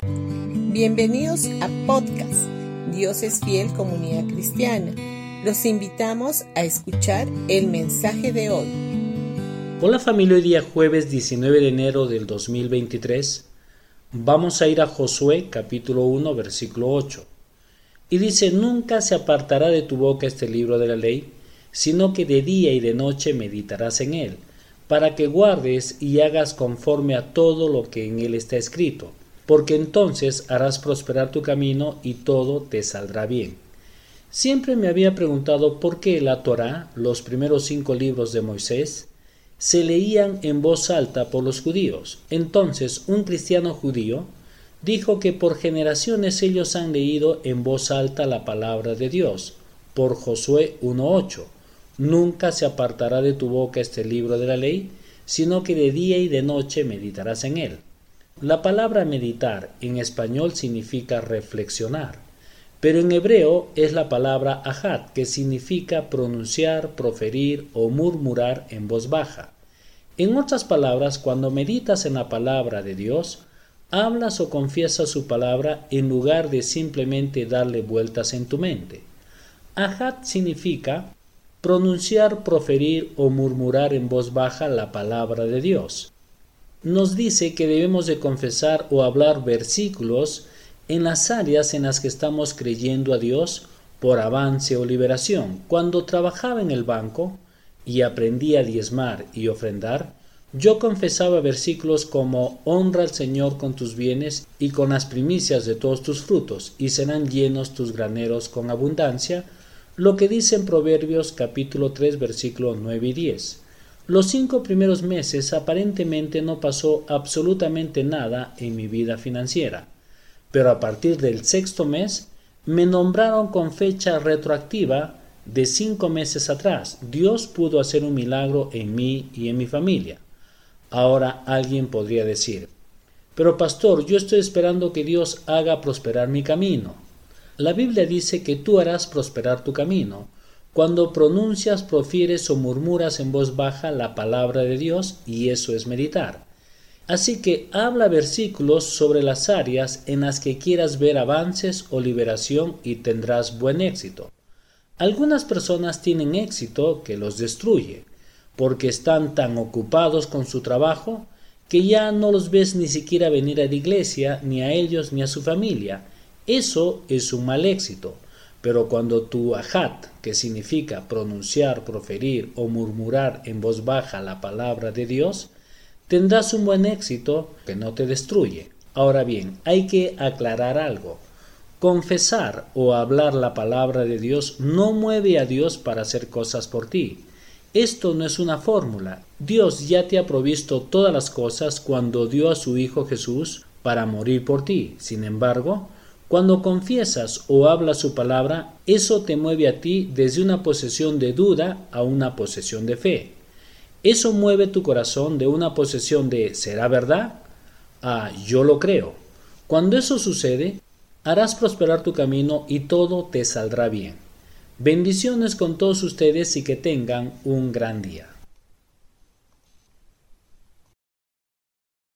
Bienvenidos a podcast Dios es fiel comunidad cristiana. Los invitamos a escuchar el mensaje de hoy. Hola familia, hoy día jueves 19 de enero del 2023 vamos a ir a Josué capítulo 1 versículo 8. Y dice, nunca se apartará de tu boca este libro de la ley, sino que de día y de noche meditarás en él, para que guardes y hagas conforme a todo lo que en él está escrito, porque entonces harás prosperar tu camino y todo te saldrá bien. Siempre me había preguntado por qué la Torá, los primeros cinco libros de Moisés, se leían en voz alta por los judíos. Entonces un cristiano judío dijo que por generaciones ellos han leído en voz alta la palabra de Dios, por Josué 1.8. Nunca se apartará de tu boca este libro de la ley, sino que de día y de noche meditarás en él. La palabra meditar en español significa reflexionar, pero en hebreo es la palabra ahat, que significa pronunciar, proferir o murmurar en voz baja. En otras palabras, cuando meditas en la palabra de Dios, hablas o confiesas su palabra en lugar de simplemente darle vueltas en tu mente. Ahat significa pronunciar, proferir o murmurar en voz baja la palabra de Dios. Nos dice que debemos de confesar o hablar versículos en las áreas en las que estamos creyendo a Dios por avance o liberación. Cuando trabajaba en el banco y aprendí a diezmar y ofrendar, yo confesaba versículos como Honra al Señor con tus bienes y con las primicias de todos tus frutos, y serán llenos tus graneros con abundancia, lo que dice en Proverbios capítulo 3 versículos 9 y 10. Los cinco primeros meses aparentemente no pasó absolutamente nada en mi vida financiera, pero a partir del sexto mes me nombraron con fecha retroactiva de cinco meses atrás. Dios pudo hacer un milagro en mí y en mi familia. Ahora alguien podría decir, pero pastor, yo estoy esperando que Dios haga prosperar mi camino. La Biblia dice que tú harás prosperar tu camino cuando pronuncias, profieres o murmuras en voz baja la palabra de Dios y eso es meditar. Así que habla versículos sobre las áreas en las que quieras ver avances o liberación y tendrás buen éxito. Algunas personas tienen éxito que los destruye, porque están tan ocupados con su trabajo que ya no los ves ni siquiera venir a la iglesia, ni a ellos ni a su familia. Eso es un mal éxito. Pero cuando tu ajat, que significa pronunciar, proferir o murmurar en voz baja la palabra de Dios, tendrás un buen éxito que no te destruye. Ahora bien, hay que aclarar algo. Confesar o hablar la palabra de Dios no mueve a Dios para hacer cosas por ti. Esto no es una fórmula. Dios ya te ha provisto todas las cosas cuando dio a su Hijo Jesús para morir por ti. Sin embargo, cuando confiesas o hablas su palabra, eso te mueve a ti desde una posesión de duda a una posesión de fe. Eso mueve tu corazón de una posesión de ¿será verdad? a yo lo creo. Cuando eso sucede, harás prosperar tu camino y todo te saldrá bien. Bendiciones con todos ustedes y que tengan un gran día.